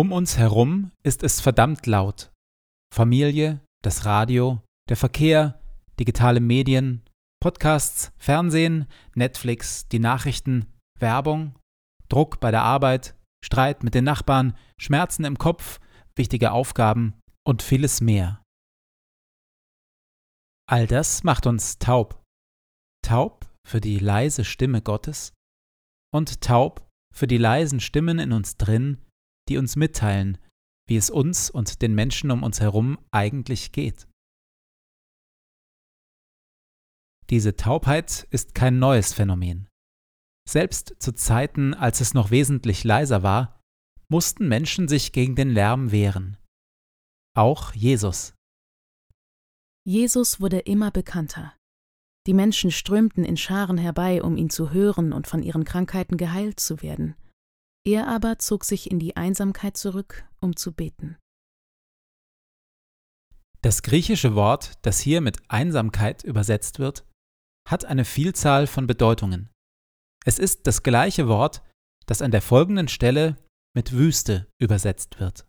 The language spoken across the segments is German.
Um uns herum ist es verdammt laut. Familie, das Radio, der Verkehr, digitale Medien, Podcasts, Fernsehen, Netflix, die Nachrichten, Werbung, Druck bei der Arbeit, Streit mit den Nachbarn, Schmerzen im Kopf, wichtige Aufgaben und vieles mehr. All das macht uns taub. Taub für die leise Stimme Gottes und taub für die leisen Stimmen in uns drin, die uns mitteilen, wie es uns und den Menschen um uns herum eigentlich geht. Diese Taubheit ist kein neues Phänomen. Selbst zu Zeiten, als es noch wesentlich leiser war, mussten Menschen sich gegen den Lärm wehren. Auch Jesus. Jesus wurde immer bekannter. Die Menschen strömten in Scharen herbei, um ihn zu hören und von ihren Krankheiten geheilt zu werden. Er aber zog sich in die Einsamkeit zurück, um zu beten. Das griechische Wort, das hier mit Einsamkeit übersetzt wird, hat eine Vielzahl von Bedeutungen. Es ist das gleiche Wort, das an der folgenden Stelle mit Wüste übersetzt wird.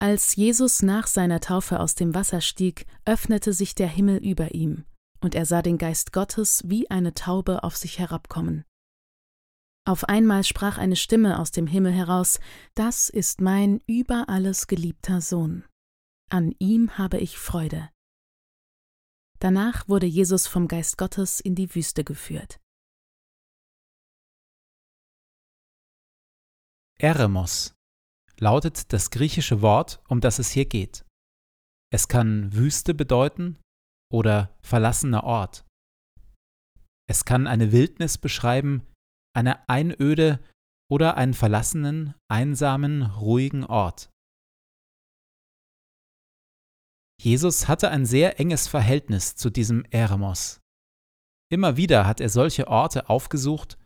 Als Jesus nach seiner Taufe aus dem Wasser stieg, öffnete sich der Himmel über ihm, und er sah den Geist Gottes wie eine Taube auf sich herabkommen. Auf einmal sprach eine Stimme aus dem Himmel heraus Das ist mein über alles geliebter Sohn. An ihm habe ich Freude. Danach wurde Jesus vom Geist Gottes in die Wüste geführt. Eremos lautet das griechische Wort, um das es hier geht. Es kann Wüste bedeuten oder verlassener Ort. Es kann eine Wildnis beschreiben, eine Einöde oder einen verlassenen, einsamen, ruhigen Ort. Jesus hatte ein sehr enges Verhältnis zu diesem Eremos. Immer wieder hat er solche Orte aufgesucht,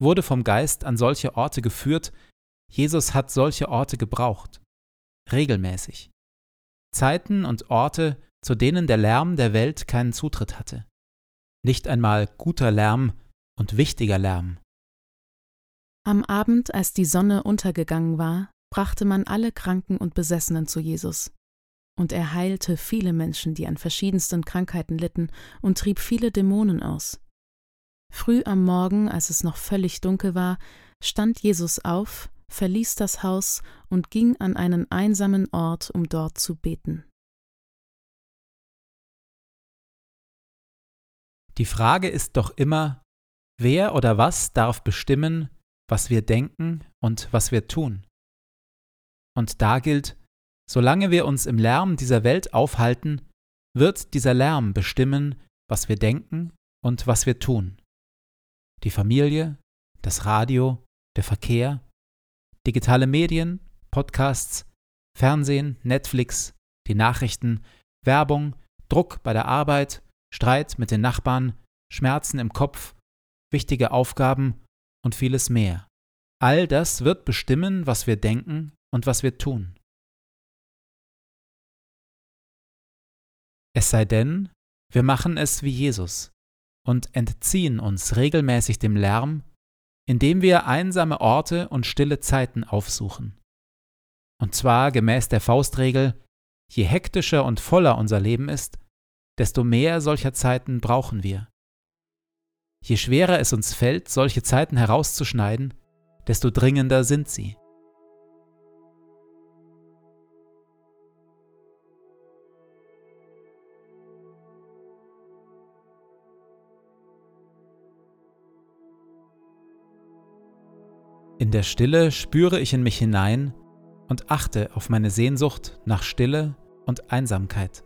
wurde vom Geist an solche Orte geführt, Jesus hat solche Orte gebraucht, regelmäßig. Zeiten und Orte, zu denen der Lärm der Welt keinen Zutritt hatte. Nicht einmal guter Lärm und wichtiger Lärm. Am Abend, als die Sonne untergegangen war, brachte man alle Kranken und Besessenen zu Jesus. Und er heilte viele Menschen, die an verschiedensten Krankheiten litten, und trieb viele Dämonen aus. Früh am Morgen, als es noch völlig dunkel war, stand Jesus auf, verließ das Haus und ging an einen einsamen Ort, um dort zu beten. Die Frage ist doch immer, wer oder was darf bestimmen, was wir denken und was wir tun? Und da gilt, solange wir uns im Lärm dieser Welt aufhalten, wird dieser Lärm bestimmen, was wir denken und was wir tun. Die Familie, das Radio, der Verkehr, digitale Medien, Podcasts, Fernsehen, Netflix, die Nachrichten, Werbung, Druck bei der Arbeit, Streit mit den Nachbarn, Schmerzen im Kopf, wichtige Aufgaben und vieles mehr. All das wird bestimmen, was wir denken und was wir tun. Es sei denn, wir machen es wie Jesus und entziehen uns regelmäßig dem Lärm, indem wir einsame Orte und stille Zeiten aufsuchen. Und zwar gemäß der Faustregel, je hektischer und voller unser Leben ist, desto mehr solcher Zeiten brauchen wir. Je schwerer es uns fällt, solche Zeiten herauszuschneiden, desto dringender sind sie. In der Stille spüre ich in mich hinein und achte auf meine Sehnsucht nach Stille und Einsamkeit.